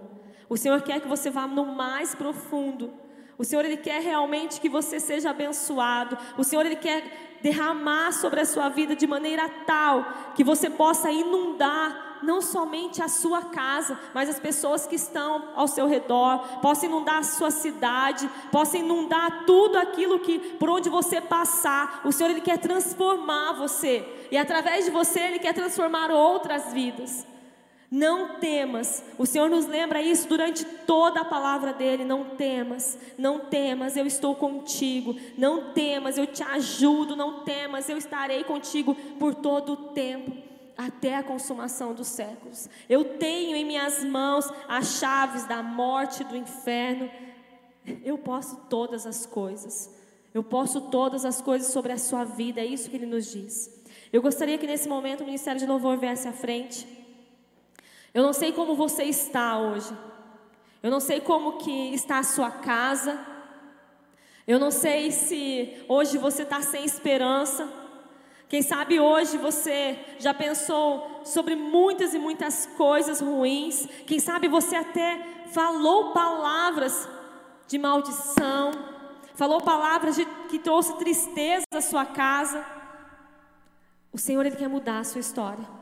O Senhor quer que você vá no mais profundo. O Senhor ele quer realmente que você seja abençoado. O Senhor ele quer derramar sobre a sua vida de maneira tal que você possa inundar não somente a sua casa, mas as pessoas que estão ao seu redor, possa inundar a sua cidade, possa inundar tudo aquilo que por onde você passar. O Senhor ele quer transformar você e através de você ele quer transformar outras vidas. Não temas, o Senhor nos lembra isso durante toda a palavra dele. Não temas, não temas, eu estou contigo. Não temas, eu te ajudo. Não temas, eu estarei contigo por todo o tempo, até a consumação dos séculos. Eu tenho em minhas mãos as chaves da morte do inferno. Eu posso todas as coisas. Eu posso todas as coisas sobre a sua vida, é isso que ele nos diz. Eu gostaria que nesse momento o Ministério de Louvor viesse à frente. Eu não sei como você está hoje. Eu não sei como que está a sua casa. Eu não sei se hoje você está sem esperança. Quem sabe hoje você já pensou sobre muitas e muitas coisas ruins. Quem sabe você até falou palavras de maldição, falou palavras de, que trouxe tristeza à sua casa. O Senhor ele quer mudar a sua história.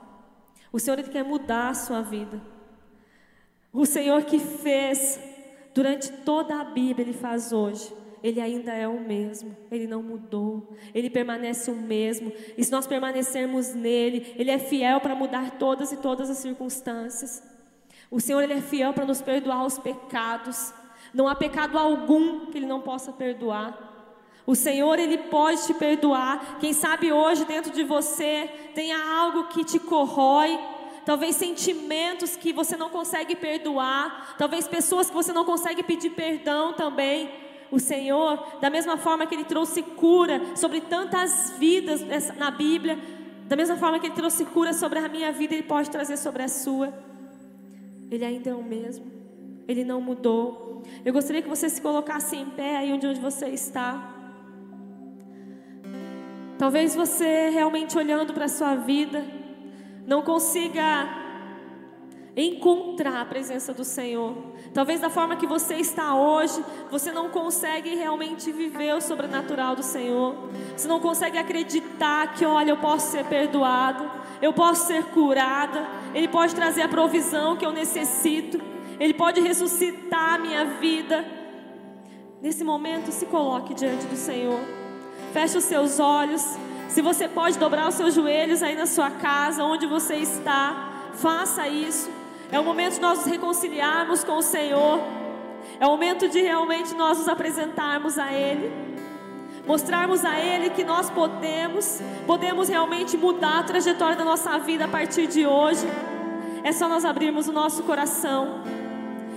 O Senhor ele quer mudar a sua vida. O Senhor que fez durante toda a Bíblia, Ele faz hoje. Ele ainda é o mesmo, Ele não mudou, Ele permanece o mesmo. E se nós permanecermos nele, Ele é fiel para mudar todas e todas as circunstâncias. O Senhor Ele é fiel para nos perdoar os pecados. Não há pecado algum que Ele não possa perdoar. O Senhor, Ele pode te perdoar. Quem sabe hoje dentro de você tenha algo que te corrói, talvez sentimentos que você não consegue perdoar, talvez pessoas que você não consegue pedir perdão também. O Senhor, da mesma forma que Ele trouxe cura sobre tantas vidas na Bíblia, da mesma forma que Ele trouxe cura sobre a minha vida, Ele pode trazer sobre a sua. Ele ainda é o mesmo, Ele não mudou. Eu gostaria que você se colocasse em pé aí onde você está. Talvez você realmente olhando para a sua vida não consiga encontrar a presença do Senhor. Talvez da forma que você está hoje, você não consegue realmente viver o sobrenatural do Senhor. Você não consegue acreditar que, olha, eu posso ser perdoado, eu posso ser curada, Ele pode trazer a provisão que eu necessito, Ele pode ressuscitar a minha vida. Nesse momento, se coloque diante do Senhor. Feche os seus olhos. Se você pode dobrar os seus joelhos aí na sua casa, onde você está, faça isso. É o momento de nós nos reconciliarmos com o Senhor. É o momento de realmente nós nos apresentarmos a Ele. Mostrarmos a Ele que nós podemos, podemos realmente mudar a trajetória da nossa vida a partir de hoje. É só nós abrirmos o nosso coração.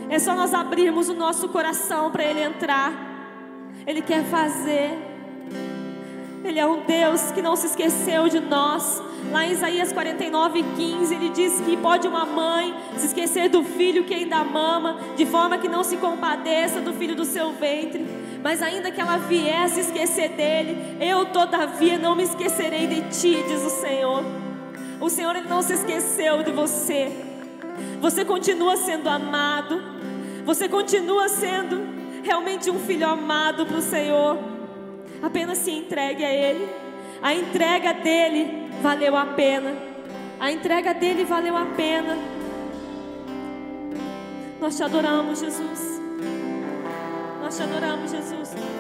É só nós abrirmos o nosso coração para Ele entrar. Ele quer fazer. Ele é um Deus que não se esqueceu de nós. Lá em Isaías 49, 15, ele diz que pode uma mãe se esquecer do filho que ainda mama, de forma que não se compadeça do filho do seu ventre. Mas ainda que ela viesse esquecer dele, eu todavia não me esquecerei de ti, diz o Senhor. O Senhor ele não se esqueceu de você. Você continua sendo amado. Você continua sendo realmente um filho amado para o Senhor. Apenas se entregue a Ele. A entrega dele valeu a pena. A entrega dele valeu a pena. Nós te adoramos, Jesus. Nós te adoramos, Jesus.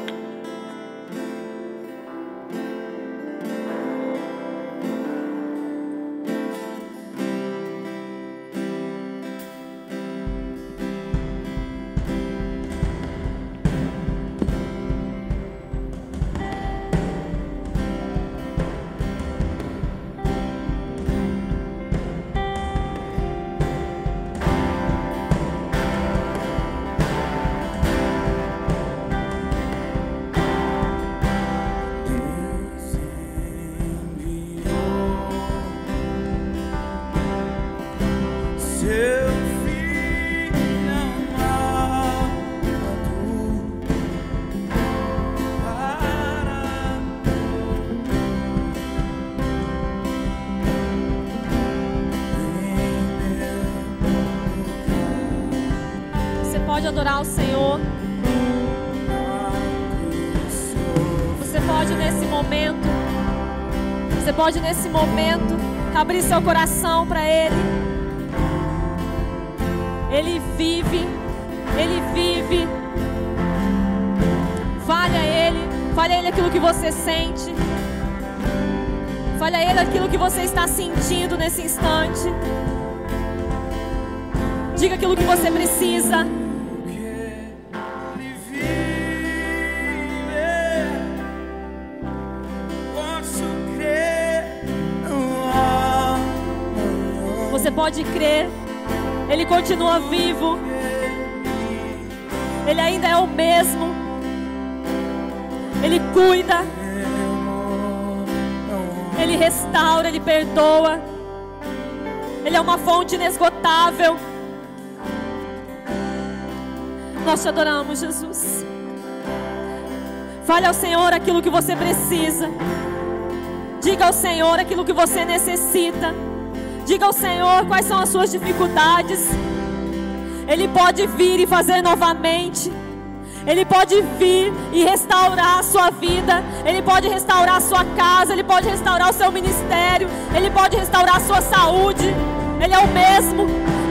Pode nesse momento abrir seu coração para Ele. Ele vive, Ele vive. Fale a Ele, fale a Ele aquilo que você sente. Fale a Ele aquilo que você está sentindo nesse instante. Diga aquilo que você precisa. Pode crer, Ele continua vivo, Ele ainda é o mesmo, Ele cuida, Ele restaura, Ele perdoa, Ele é uma fonte inesgotável. Nós te adoramos, Jesus. Fale ao Senhor aquilo que você precisa. Diga ao Senhor aquilo que você necessita. Diga ao Senhor quais são as suas dificuldades. Ele pode vir e fazer novamente. Ele pode vir e restaurar a sua vida. Ele pode restaurar a sua casa. Ele pode restaurar o seu ministério. Ele pode restaurar a sua saúde. Ele é o mesmo.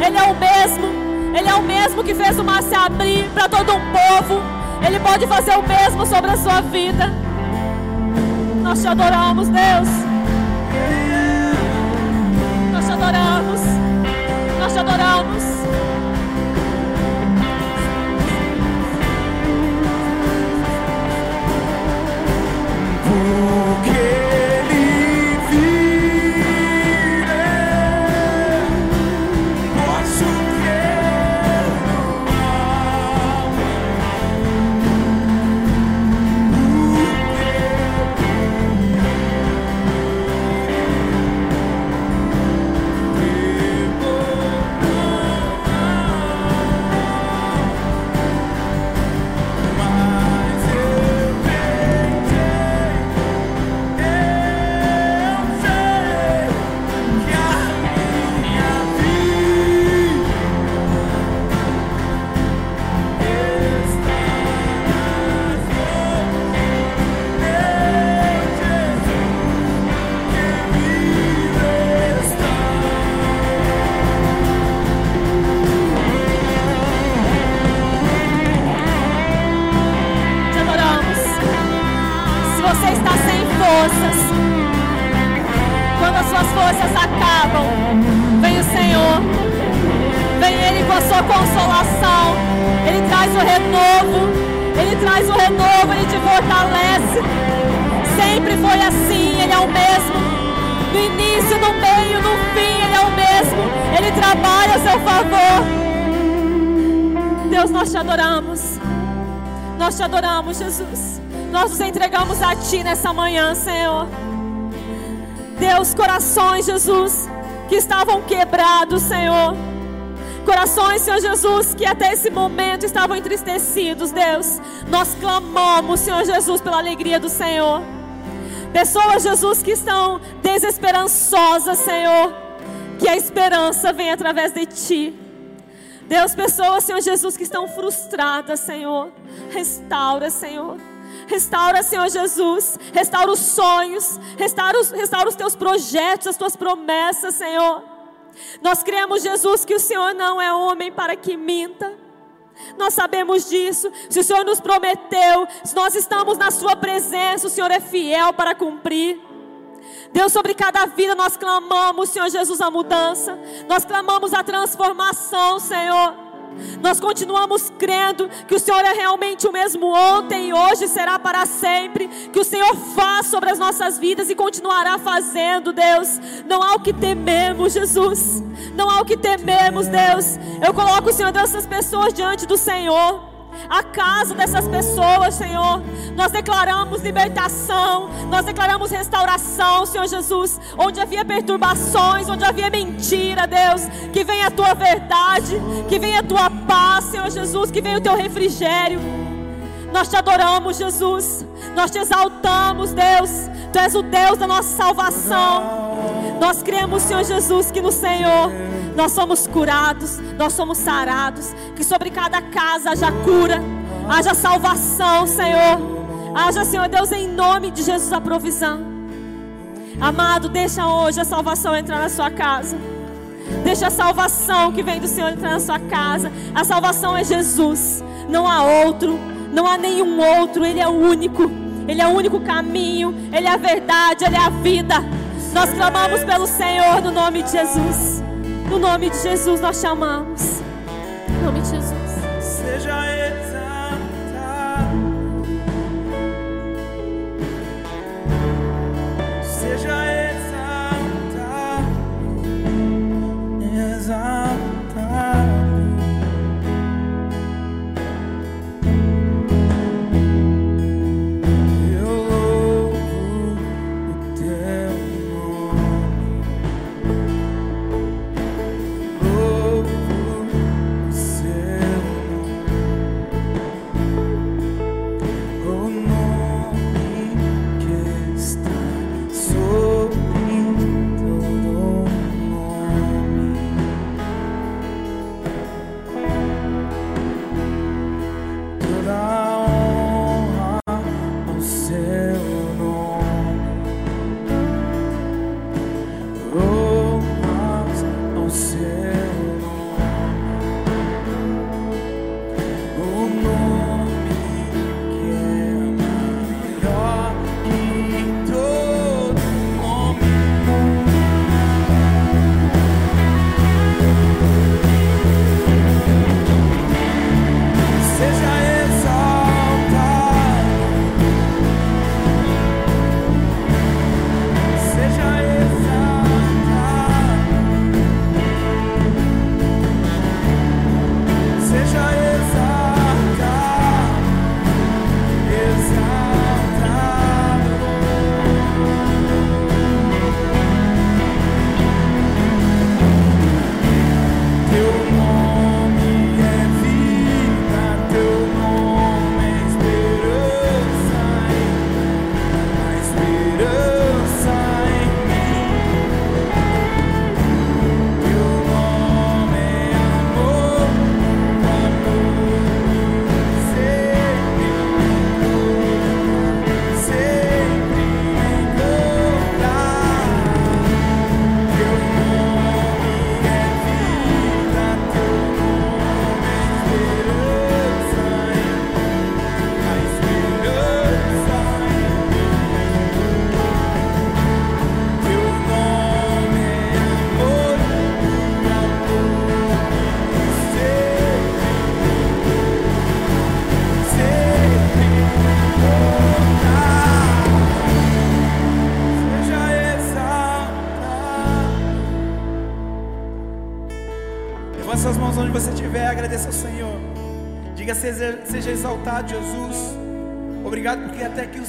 Ele é o mesmo. Ele é o mesmo que fez o mar se abrir para todo um povo. Ele pode fazer o mesmo sobre a sua vida. Nós te adoramos, Deus te adoramos. Nessa manhã, Senhor. Deus, corações, Jesus, que estavam quebrados, Senhor. Corações, Senhor Jesus, que até esse momento estavam entristecidos, Deus. Nós clamamos, Senhor Jesus, pela alegria do Senhor. Pessoas, Jesus, que estão desesperançosas, Senhor. Que a esperança vem através de Ti. Deus, pessoas, Senhor Jesus, que estão frustradas, Senhor. Restaura, Senhor. Restaura, Senhor Jesus. Restaura os sonhos. Restaura os, restaura os teus projetos, as tuas promessas, Senhor. Nós cremos, Jesus, que o Senhor não é homem para que minta. Nós sabemos disso. Se o Senhor nos prometeu, se nós estamos na Sua presença, o Senhor é fiel para cumprir. Deus, sobre cada vida nós clamamos, Senhor Jesus, a mudança. Nós clamamos a transformação, Senhor. Nós continuamos crendo que o Senhor é realmente o mesmo ontem e hoje será para sempre. Que o Senhor faz sobre as nossas vidas e continuará fazendo, Deus. Não há o que tememos, Jesus. Não há o que tememos, Deus. Eu coloco, Senhor, dessas pessoas diante do Senhor a casa dessas pessoas, Senhor. Nós declaramos libertação, nós declaramos restauração, Senhor Jesus. Onde havia perturbações, onde havia mentira, Deus, que venha a tua verdade, que venha a tua paz, Senhor Jesus, que venha o teu refrigério. Nós te adoramos, Jesus. Nós te exaltamos, Deus. Tu és o Deus da nossa salvação. Nós cremos, Senhor Jesus, que no Senhor nós somos curados, nós somos sarados. Que sobre cada casa haja cura, haja salvação, Senhor. Haja, Senhor Deus, em nome de Jesus, a provisão. Amado, deixa hoje a salvação entrar na sua casa. Deixa a salvação que vem do Senhor entrar na sua casa. A salvação é Jesus. Não há outro, não há nenhum outro. Ele é o único. Ele é o único caminho. Ele é a verdade, ele é a vida. Nós clamamos pelo Senhor no nome de Jesus. No nome de Jesus nós chamamos. No nome de Jesus. Seja exaltado.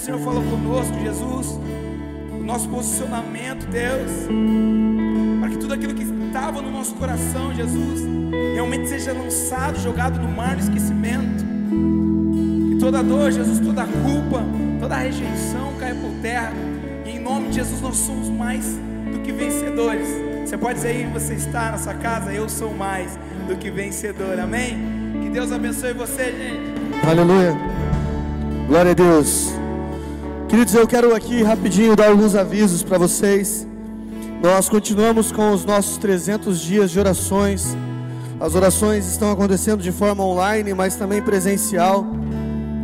Senhor falou conosco, Jesus. O nosso posicionamento, Deus. Para que tudo aquilo que estava no nosso coração, Jesus, realmente seja lançado, jogado no mar, no esquecimento. Que toda dor, Jesus, toda culpa, toda rejeição caia por terra. E em nome de Jesus nós somos mais do que vencedores. Você pode dizer aí, você está na sua casa, eu sou mais do que vencedor. Amém? Que Deus abençoe você, gente. Aleluia. Glória a Deus. Queridos, eu quero aqui rapidinho dar alguns avisos para vocês. Nós continuamos com os nossos 300 dias de orações. As orações estão acontecendo de forma online, mas também presencial.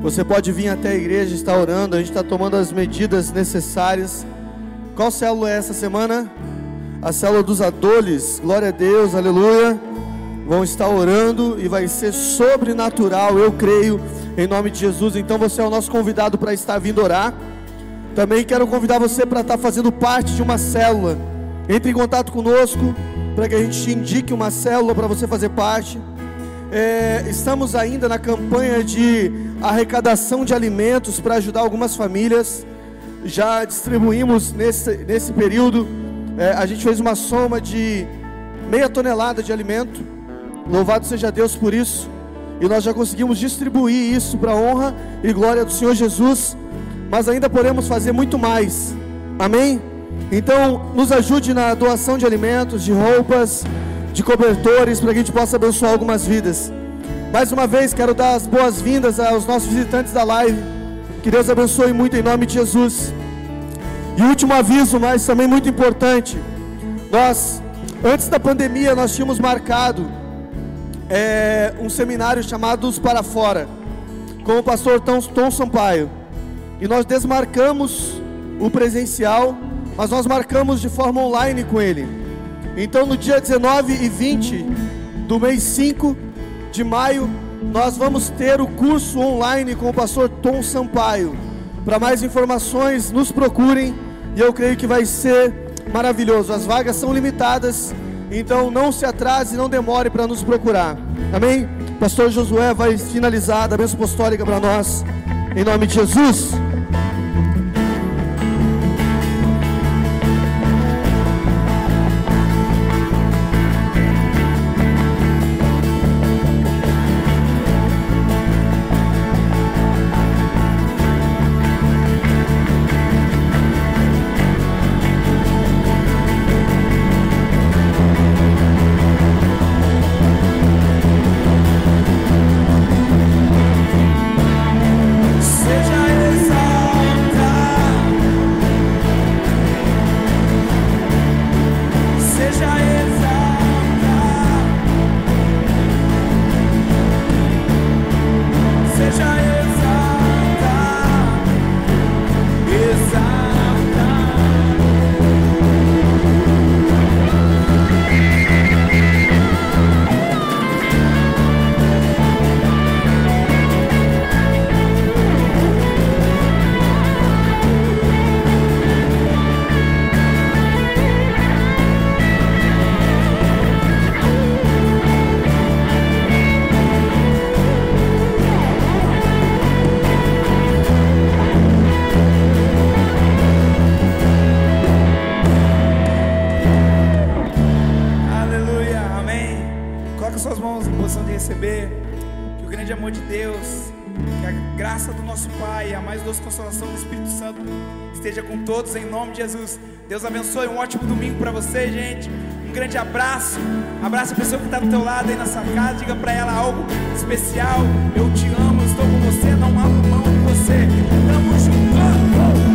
Você pode vir até a igreja estar orando. A gente está tomando as medidas necessárias. Qual célula é essa semana? A célula dos adoles. Glória a Deus, aleluia. Vão estar orando e vai ser sobrenatural, eu creio, em nome de Jesus. Então você é o nosso convidado para estar vindo orar. Também quero convidar você para estar fazendo parte de uma célula. Entre em contato conosco para que a gente te indique uma célula para você fazer parte. É, estamos ainda na campanha de arrecadação de alimentos para ajudar algumas famílias. Já distribuímos nesse, nesse período, é, a gente fez uma soma de meia tonelada de alimento. Louvado seja Deus por isso. E nós já conseguimos distribuir isso para a honra e glória do Senhor Jesus. Mas ainda podemos fazer muito mais. Amém? Então, nos ajude na doação de alimentos, de roupas, de cobertores, para que a gente possa abençoar algumas vidas. Mais uma vez, quero dar as boas-vindas aos nossos visitantes da live. Que Deus abençoe muito em nome de Jesus. E último aviso, mas também muito importante. Nós, antes da pandemia, nós tínhamos marcado é, um seminário chamado Os Para Fora, com o pastor Tom, Tom Sampaio. E nós desmarcamos o presencial mas nós marcamos de forma online com ele. Então, no dia 19 e 20 do mês 5 de maio, nós vamos ter o curso online com o pastor Tom Sampaio. Para mais informações, nos procurem e eu creio que vai ser maravilhoso. As vagas são limitadas, então não se atrase, não demore para nos procurar. Amém? Pastor Josué vai finalizar a bênção apostólica para nós, em nome de Jesus. Deus abençoe. Um ótimo domingo para você, gente. Um grande abraço. Abraça a pessoa que está do teu lado aí na casa. Diga para ela algo especial. Eu te amo, estou com você, não abro mão de você. Tamo junto.